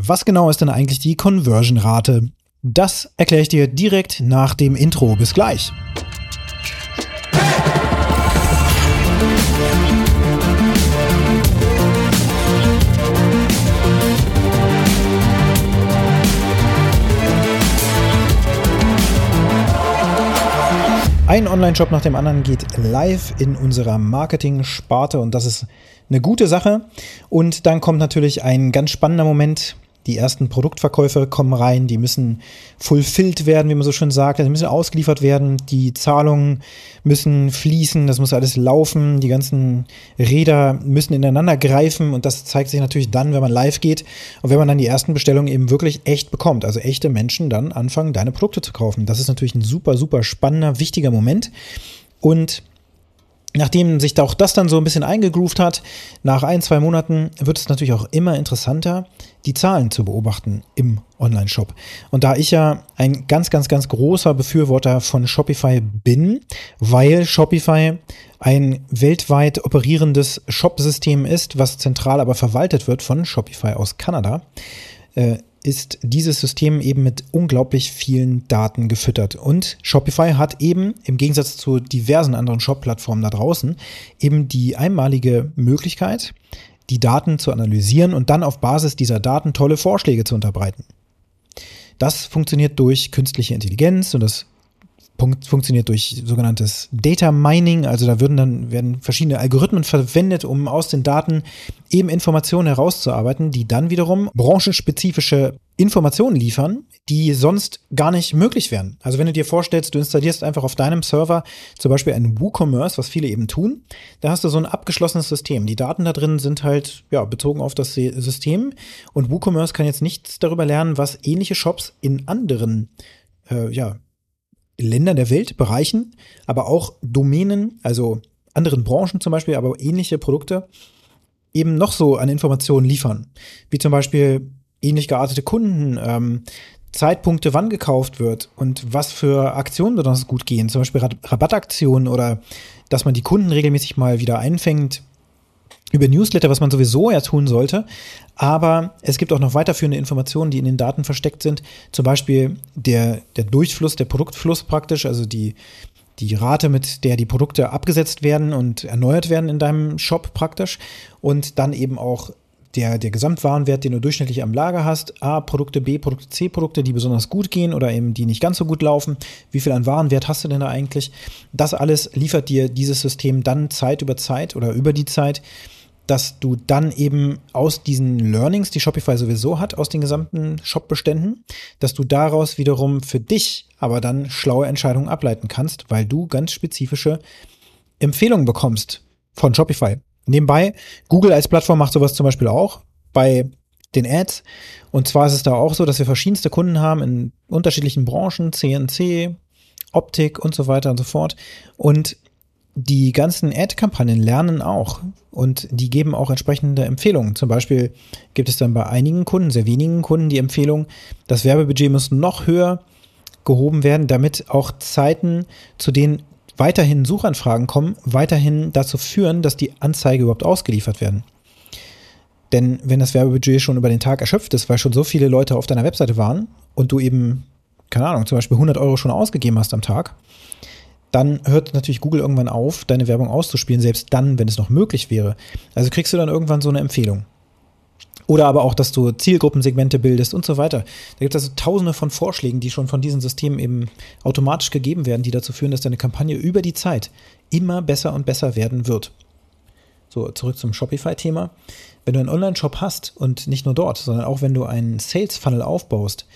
Was genau ist denn eigentlich die Conversion-Rate? Das erkläre ich dir direkt nach dem Intro. Bis gleich. Ein Online-Shop nach dem anderen geht live in unserer Marketing-Sparte und das ist eine gute Sache. Und dann kommt natürlich ein ganz spannender Moment. Die ersten Produktverkäufe kommen rein, die müssen fulfilled werden, wie man so schön sagt, die müssen ausgeliefert werden, die Zahlungen müssen fließen, das muss alles laufen, die ganzen Räder müssen ineinander greifen und das zeigt sich natürlich dann, wenn man live geht und wenn man dann die ersten Bestellungen eben wirklich echt bekommt, also echte Menschen dann anfangen, deine Produkte zu kaufen. Das ist natürlich ein super, super spannender, wichtiger Moment. Und Nachdem sich auch das dann so ein bisschen eingegroovt hat, nach ein, zwei Monaten wird es natürlich auch immer interessanter, die Zahlen zu beobachten im Online-Shop. Und da ich ja ein ganz, ganz, ganz großer Befürworter von Shopify bin, weil Shopify ein weltweit operierendes Shop-System ist, was zentral aber verwaltet wird von Shopify aus Kanada, äh, ist dieses System eben mit unglaublich vielen Daten gefüttert. Und Shopify hat eben im Gegensatz zu diversen anderen Shop-Plattformen da draußen eben die einmalige Möglichkeit, die Daten zu analysieren und dann auf Basis dieser Daten tolle Vorschläge zu unterbreiten. Das funktioniert durch künstliche Intelligenz und das funktioniert durch sogenanntes Data Mining. Also da würden dann werden verschiedene Algorithmen verwendet, um aus den Daten eben Informationen herauszuarbeiten, die dann wiederum branchenspezifische Informationen liefern, die sonst gar nicht möglich wären. Also wenn du dir vorstellst, du installierst einfach auf deinem Server zum Beispiel ein WooCommerce, was viele eben tun, da hast du so ein abgeschlossenes System. Die Daten da drin sind halt ja bezogen auf das System und WooCommerce kann jetzt nichts darüber lernen, was ähnliche Shops in anderen äh, ja, Ländern der Welt, Bereichen, aber auch Domänen, also anderen Branchen zum Beispiel, aber ähnliche Produkte eben noch so an Informationen liefern. Wie zum Beispiel ähnlich geartete Kunden, ähm, Zeitpunkte, wann gekauft wird und was für Aktionen besonders gut gehen, zum Beispiel Rabattaktionen oder dass man die Kunden regelmäßig mal wieder einfängt über Newsletter, was man sowieso ja tun sollte. Aber es gibt auch noch weiterführende Informationen, die in den Daten versteckt sind. Zum Beispiel der, der Durchfluss, der Produktfluss praktisch, also die, die Rate, mit der die Produkte abgesetzt werden und erneuert werden in deinem Shop praktisch. Und dann eben auch der, der Gesamtwarenwert, den du durchschnittlich am Lager hast, A, Produkte, B, Produkte, C, Produkte, die besonders gut gehen oder eben die nicht ganz so gut laufen. Wie viel an Warenwert hast du denn da eigentlich? Das alles liefert dir dieses System dann Zeit über Zeit oder über die Zeit dass du dann eben aus diesen Learnings, die Shopify sowieso hat, aus den gesamten Shop-Beständen, dass du daraus wiederum für dich aber dann schlaue Entscheidungen ableiten kannst, weil du ganz spezifische Empfehlungen bekommst von Shopify. Nebenbei, Google als Plattform macht sowas zum Beispiel auch bei den Ads. Und zwar ist es da auch so, dass wir verschiedenste Kunden haben in unterschiedlichen Branchen, CNC, Optik und so weiter und so fort. Und die ganzen Ad-Kampagnen lernen auch und die geben auch entsprechende Empfehlungen. Zum Beispiel gibt es dann bei einigen Kunden, sehr wenigen Kunden, die Empfehlung, das Werbebudget muss noch höher gehoben werden, damit auch Zeiten, zu denen weiterhin Suchanfragen kommen, weiterhin dazu führen, dass die Anzeige überhaupt ausgeliefert werden. Denn wenn das Werbebudget schon über den Tag erschöpft ist, weil schon so viele Leute auf deiner Webseite waren und du eben, keine Ahnung, zum Beispiel 100 Euro schon ausgegeben hast am Tag, dann hört natürlich Google irgendwann auf, deine Werbung auszuspielen, selbst dann, wenn es noch möglich wäre. Also kriegst du dann irgendwann so eine Empfehlung. Oder aber auch, dass du Zielgruppensegmente bildest und so weiter. Da gibt es also tausende von Vorschlägen, die schon von diesen Systemen eben automatisch gegeben werden, die dazu führen, dass deine Kampagne über die Zeit immer besser und besser werden wird. So, zurück zum Shopify-Thema. Wenn du einen Online-Shop hast und nicht nur dort, sondern auch wenn du einen Sales-Funnel aufbaust,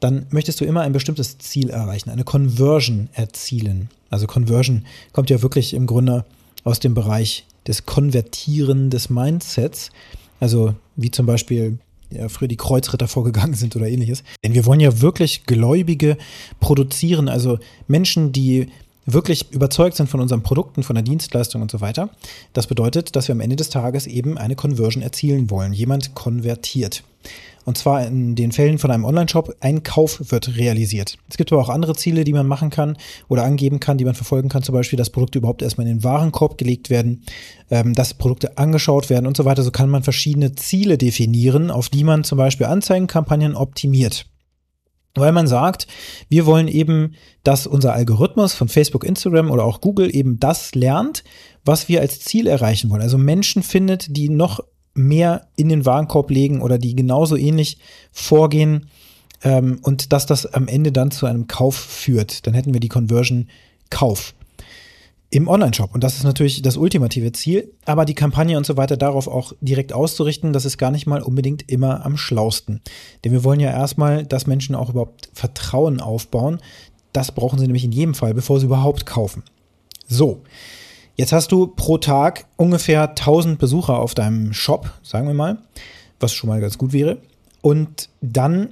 dann möchtest du immer ein bestimmtes Ziel erreichen, eine Conversion erzielen. Also Conversion kommt ja wirklich im Grunde aus dem Bereich des Konvertieren des Mindsets. Also wie zum Beispiel ja, früher die Kreuzritter vorgegangen sind oder ähnliches. Denn wir wollen ja wirklich Gläubige produzieren, also Menschen, die wirklich überzeugt sind von unseren Produkten, von der Dienstleistung und so weiter. Das bedeutet, dass wir am Ende des Tages eben eine Conversion erzielen wollen. Jemand konvertiert. Und zwar in den Fällen von einem Online-Shop, ein Kauf wird realisiert. Es gibt aber auch andere Ziele, die man machen kann oder angeben kann, die man verfolgen kann. Zum Beispiel, dass Produkte überhaupt erstmal in den Warenkorb gelegt werden, ähm, dass Produkte angeschaut werden und so weiter. So kann man verschiedene Ziele definieren, auf die man zum Beispiel Anzeigenkampagnen optimiert. Weil man sagt, wir wollen eben, dass unser Algorithmus von Facebook, Instagram oder auch Google eben das lernt, was wir als Ziel erreichen wollen. Also Menschen findet, die noch mehr in den Warenkorb legen oder die genauso ähnlich vorgehen ähm, und dass das am Ende dann zu einem Kauf führt. Dann hätten wir die Conversion Kauf im Online-Shop. Und das ist natürlich das ultimative Ziel. Aber die Kampagne und so weiter darauf auch direkt auszurichten, das ist gar nicht mal unbedingt immer am schlausten. Denn wir wollen ja erstmal, dass Menschen auch überhaupt Vertrauen aufbauen. Das brauchen sie nämlich in jedem Fall, bevor sie überhaupt kaufen. So. Jetzt hast du pro Tag ungefähr 1000 Besucher auf deinem Shop, sagen wir mal, was schon mal ganz gut wäre. Und dann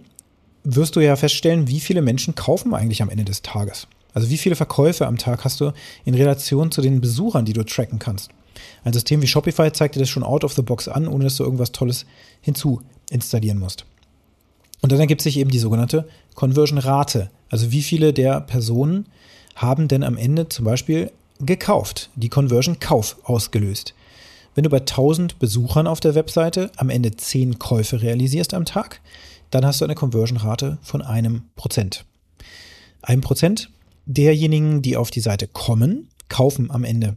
wirst du ja feststellen, wie viele Menschen kaufen eigentlich am Ende des Tages. Also wie viele Verkäufe am Tag hast du in Relation zu den Besuchern, die du tracken kannst. Ein System wie Shopify zeigt dir das schon out of the box an, ohne dass du irgendwas Tolles hinzu installieren musst. Und dann ergibt sich eben die sogenannte Conversion Rate. Also wie viele der Personen haben denn am Ende zum Beispiel gekauft, die Conversion Kauf ausgelöst. Wenn du bei 1000 Besuchern auf der Webseite am Ende 10 Käufe realisierst am Tag, dann hast du eine Conversion-Rate von einem Prozent. Ein Prozent derjenigen, die auf die Seite kommen, kaufen am Ende.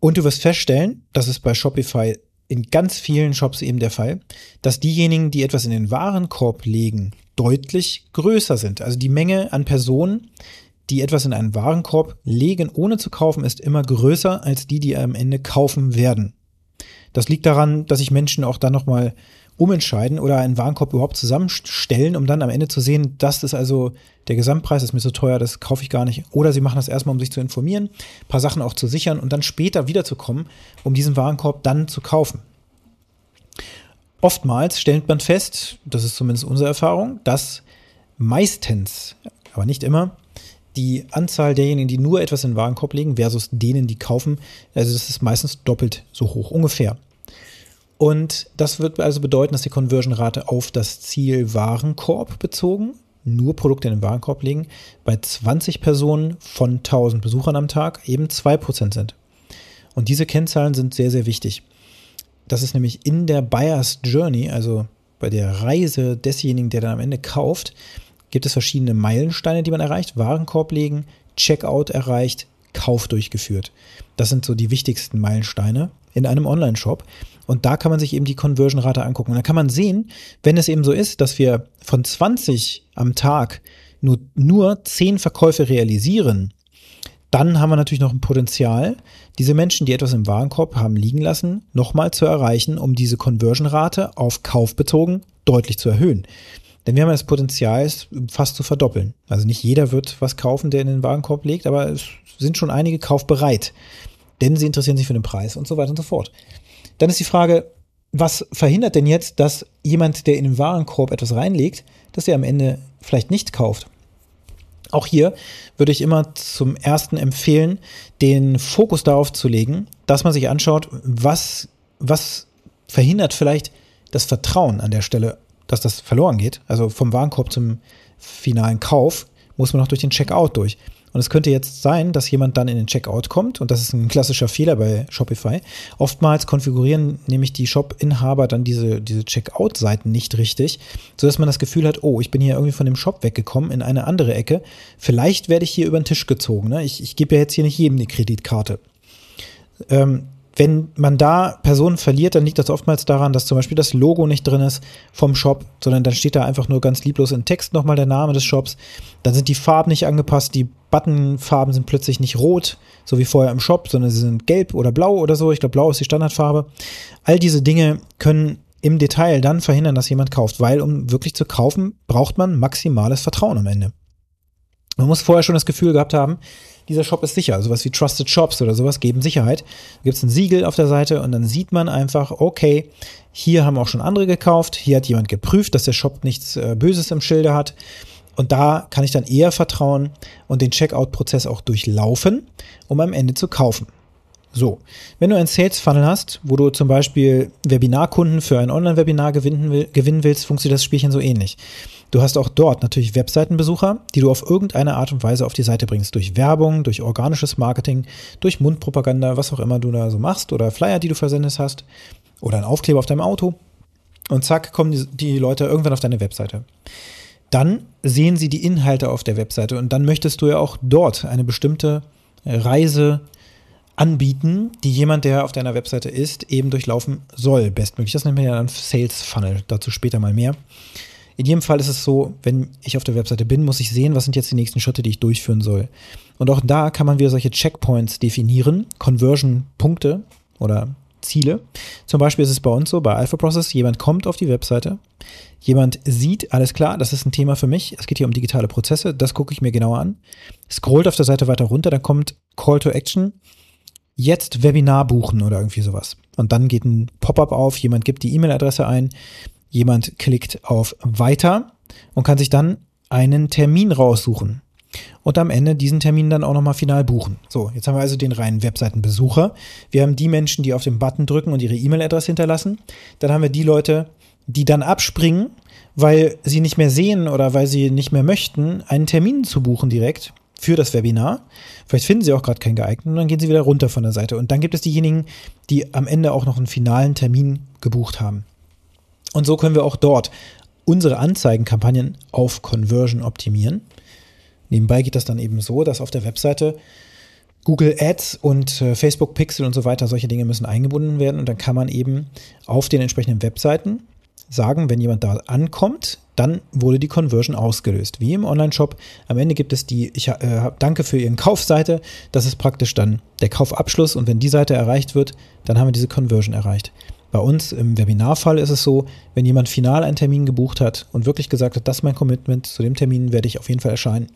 Und du wirst feststellen, das ist bei Shopify in ganz vielen Shops eben der Fall, dass diejenigen, die etwas in den Warenkorb legen, deutlich größer sind. Also die Menge an Personen, die etwas in einen Warenkorb legen, ohne zu kaufen, ist immer größer als die, die am Ende kaufen werden. Das liegt daran, dass sich Menschen auch dann nochmal umentscheiden oder einen Warenkorb überhaupt zusammenstellen, um dann am Ende zu sehen, das ist also der Gesamtpreis, ist mir so teuer, das kaufe ich gar nicht. Oder sie machen das erstmal, um sich zu informieren, ein paar Sachen auch zu sichern und dann später wiederzukommen, um diesen Warenkorb dann zu kaufen. Oftmals stellt man fest, das ist zumindest unsere Erfahrung, dass meistens, aber nicht immer, die Anzahl derjenigen, die nur etwas in den Warenkorb legen, versus denen, die kaufen, also das ist meistens doppelt so hoch, ungefähr. Und das wird also bedeuten, dass die Conversion-Rate auf das Ziel Warenkorb bezogen, nur Produkte in den Warenkorb legen, bei 20 Personen von 1000 Besuchern am Tag eben 2% sind. Und diese Kennzahlen sind sehr, sehr wichtig. Das ist nämlich in der Buyer's Journey, also bei der Reise desjenigen, der dann am Ende kauft, gibt es verschiedene Meilensteine, die man erreicht. Warenkorb legen, Checkout erreicht, Kauf durchgeführt. Das sind so die wichtigsten Meilensteine in einem Online-Shop. Und da kann man sich eben die Conversion-Rate angucken. Und da kann man sehen, wenn es eben so ist, dass wir von 20 am Tag nur, nur 10 Verkäufe realisieren, dann haben wir natürlich noch ein Potenzial, diese Menschen, die etwas im Warenkorb haben liegen lassen, nochmal zu erreichen, um diese Conversion-Rate auf Kauf bezogen deutlich zu erhöhen. Denn wir haben das Potenzial, es fast zu verdoppeln. Also nicht jeder wird was kaufen, der in den Warenkorb legt, aber es sind schon einige kaufbereit. Denn sie interessieren sich für den Preis und so weiter und so fort. Dann ist die Frage, was verhindert denn jetzt, dass jemand, der in den Warenkorb etwas reinlegt, dass er am Ende vielleicht nicht kauft? Auch hier würde ich immer zum ersten empfehlen, den Fokus darauf zu legen, dass man sich anschaut, was, was verhindert vielleicht das Vertrauen an der Stelle dass das verloren geht. Also vom Warenkorb zum finalen Kauf muss man noch durch den Checkout durch. Und es könnte jetzt sein, dass jemand dann in den Checkout kommt und das ist ein klassischer Fehler bei Shopify. Oftmals konfigurieren nämlich die Shop-Inhaber dann diese, diese Checkout-Seiten nicht richtig, sodass man das Gefühl hat, oh, ich bin hier irgendwie von dem Shop weggekommen in eine andere Ecke. Vielleicht werde ich hier über den Tisch gezogen. Ne? Ich, ich gebe ja jetzt hier nicht jedem eine Kreditkarte. Ähm, wenn man da Personen verliert, dann liegt das oftmals daran, dass zum Beispiel das Logo nicht drin ist vom Shop, sondern dann steht da einfach nur ganz lieblos in Text nochmal der Name des Shops. Dann sind die Farben nicht angepasst, die Buttonfarben sind plötzlich nicht rot, so wie vorher im Shop, sondern sie sind gelb oder blau oder so. Ich glaube, blau ist die Standardfarbe. All diese Dinge können im Detail dann verhindern, dass jemand kauft, weil um wirklich zu kaufen, braucht man maximales Vertrauen am Ende. Man muss vorher schon das Gefühl gehabt haben, dieser Shop ist sicher. Sowas wie Trusted Shops oder sowas geben Sicherheit. Da gibt es ein Siegel auf der Seite und dann sieht man einfach, okay, hier haben auch schon andere gekauft, hier hat jemand geprüft, dass der Shop nichts äh, Böses im Schilde hat. Und da kann ich dann eher vertrauen und den Checkout-Prozess auch durchlaufen, um am Ende zu kaufen. So, wenn du einen Sales Funnel hast, wo du zum Beispiel Webinarkunden für ein Online-Webinar gewinnen, gewinnen willst, funktioniert das Spielchen so ähnlich. Du hast auch dort natürlich Webseitenbesucher, die du auf irgendeine Art und Weise auf die Seite bringst. Durch Werbung, durch organisches Marketing, durch Mundpropaganda, was auch immer du da so machst oder Flyer, die du versendet hast oder ein Aufkleber auf deinem Auto. Und zack, kommen die, Leute irgendwann auf deine Webseite. Dann sehen sie die Inhalte auf der Webseite und dann möchtest du ja auch dort eine bestimmte Reise anbieten, die jemand, der auf deiner Webseite ist, eben durchlaufen soll. Bestmöglich. Das nennt man ja dann Sales Funnel. Dazu später mal mehr. In jedem Fall ist es so, wenn ich auf der Webseite bin, muss ich sehen, was sind jetzt die nächsten Schritte, die ich durchführen soll. Und auch da kann man wieder solche Checkpoints definieren, Conversion-Punkte oder Ziele. Zum Beispiel ist es bei uns so, bei Alpha Process, jemand kommt auf die Webseite, jemand sieht, alles klar, das ist ein Thema für mich, es geht hier um digitale Prozesse, das gucke ich mir genauer an, scrollt auf der Seite weiter runter, dann kommt Call to Action, jetzt Webinar buchen oder irgendwie sowas. Und dann geht ein Pop-up auf, jemand gibt die E-Mail-Adresse ein, jemand klickt auf Weiter und kann sich dann einen Termin raussuchen und am Ende diesen Termin dann auch nochmal final buchen. So, jetzt haben wir also den reinen Webseitenbesucher. Wir haben die Menschen, die auf den Button drücken und ihre E-Mail-Adresse hinterlassen. Dann haben wir die Leute, die dann abspringen, weil sie nicht mehr sehen oder weil sie nicht mehr möchten, einen Termin zu buchen direkt für das Webinar. Vielleicht finden sie auch gerade keinen geeigneten und dann gehen sie wieder runter von der Seite. Und dann gibt es diejenigen, die am Ende auch noch einen finalen Termin gebucht haben. Und so können wir auch dort unsere Anzeigenkampagnen auf Conversion optimieren. Nebenbei geht das dann eben so, dass auf der Webseite Google Ads und äh, Facebook Pixel und so weiter, solche Dinge müssen eingebunden werden und dann kann man eben auf den entsprechenden Webseiten sagen, wenn jemand da ankommt, dann wurde die Conversion ausgelöst. Wie im Online-Shop. Am Ende gibt es die, ich äh, danke für Ihren Kaufseite. Das ist praktisch dann der Kaufabschluss und wenn die Seite erreicht wird, dann haben wir diese Conversion erreicht. Bei uns im Webinarfall ist es so, wenn jemand final einen Termin gebucht hat und wirklich gesagt hat, das ist mein Commitment, zu dem Termin werde ich auf jeden Fall erscheinen,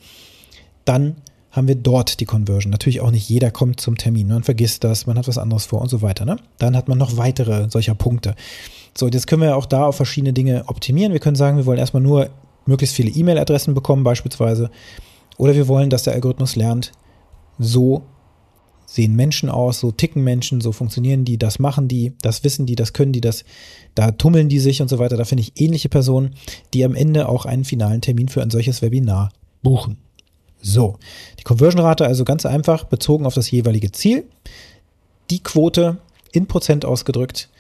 dann haben wir dort die Conversion. Natürlich auch nicht jeder kommt zum Termin. Man vergisst das, man hat was anderes vor und so weiter. Ne? Dann hat man noch weitere solcher Punkte. So, jetzt können wir auch da auf verschiedene Dinge optimieren. Wir können sagen, wir wollen erstmal nur möglichst viele E-Mail-Adressen bekommen, beispielsweise. Oder wir wollen, dass der Algorithmus lernt, so sehen Menschen aus, so ticken Menschen, so funktionieren die, das machen die, das wissen die, das können die, das, da tummeln die sich und so weiter. Da finde ich ähnliche Personen, die am Ende auch einen finalen Termin für ein solches Webinar buchen. So, die Conversion-Rate also ganz einfach bezogen auf das jeweilige Ziel. Die Quote in Prozent ausgedrückt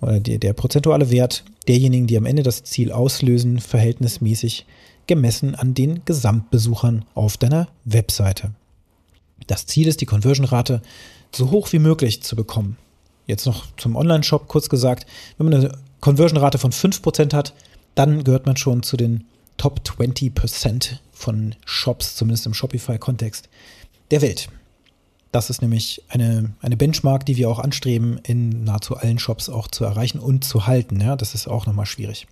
oder die, der prozentuale Wert derjenigen, die am Ende das Ziel auslösen, verhältnismäßig gemessen an den Gesamtbesuchern auf deiner Webseite. Das Ziel ist, die Conversion-Rate so hoch wie möglich zu bekommen. Jetzt noch zum Online-Shop kurz gesagt, wenn man eine Conversion-Rate von 5% hat, dann gehört man schon zu den Top 20% von Shops, zumindest im Shopify-Kontext, der Welt. Das ist nämlich eine, eine Benchmark, die wir auch anstreben, in nahezu allen Shops auch zu erreichen und zu halten. Ja, das ist auch nochmal schwierig.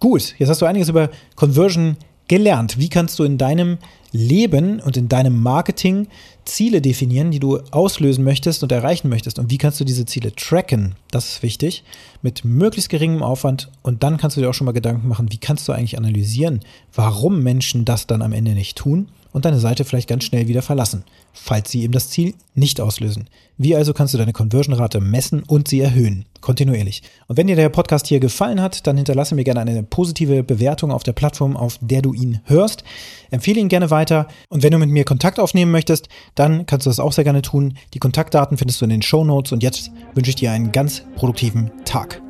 Gut, jetzt hast du einiges über Conversion gelernt. Wie kannst du in deinem Leben und in deinem Marketing Ziele definieren, die du auslösen möchtest und erreichen möchtest? Und wie kannst du diese Ziele tracken? Das ist wichtig, mit möglichst geringem Aufwand. Und dann kannst du dir auch schon mal Gedanken machen, wie kannst du eigentlich analysieren, warum Menschen das dann am Ende nicht tun und deine Seite vielleicht ganz schnell wieder verlassen, falls sie eben das Ziel nicht auslösen. Wie also kannst du deine Conversion-Rate messen und sie erhöhen? Kontinuierlich. Und wenn dir der Podcast hier gefallen hat, dann hinterlasse mir gerne eine positive Bewertung auf der Plattform, auf der du ihn hörst. Empfehle ihn gerne weiter. Und wenn du mit mir Kontakt aufnehmen möchtest, dann kannst du das auch sehr gerne tun. Die Kontaktdaten findest du in den Show Notes. Und jetzt wünsche ich dir einen ganz produktiven Tag.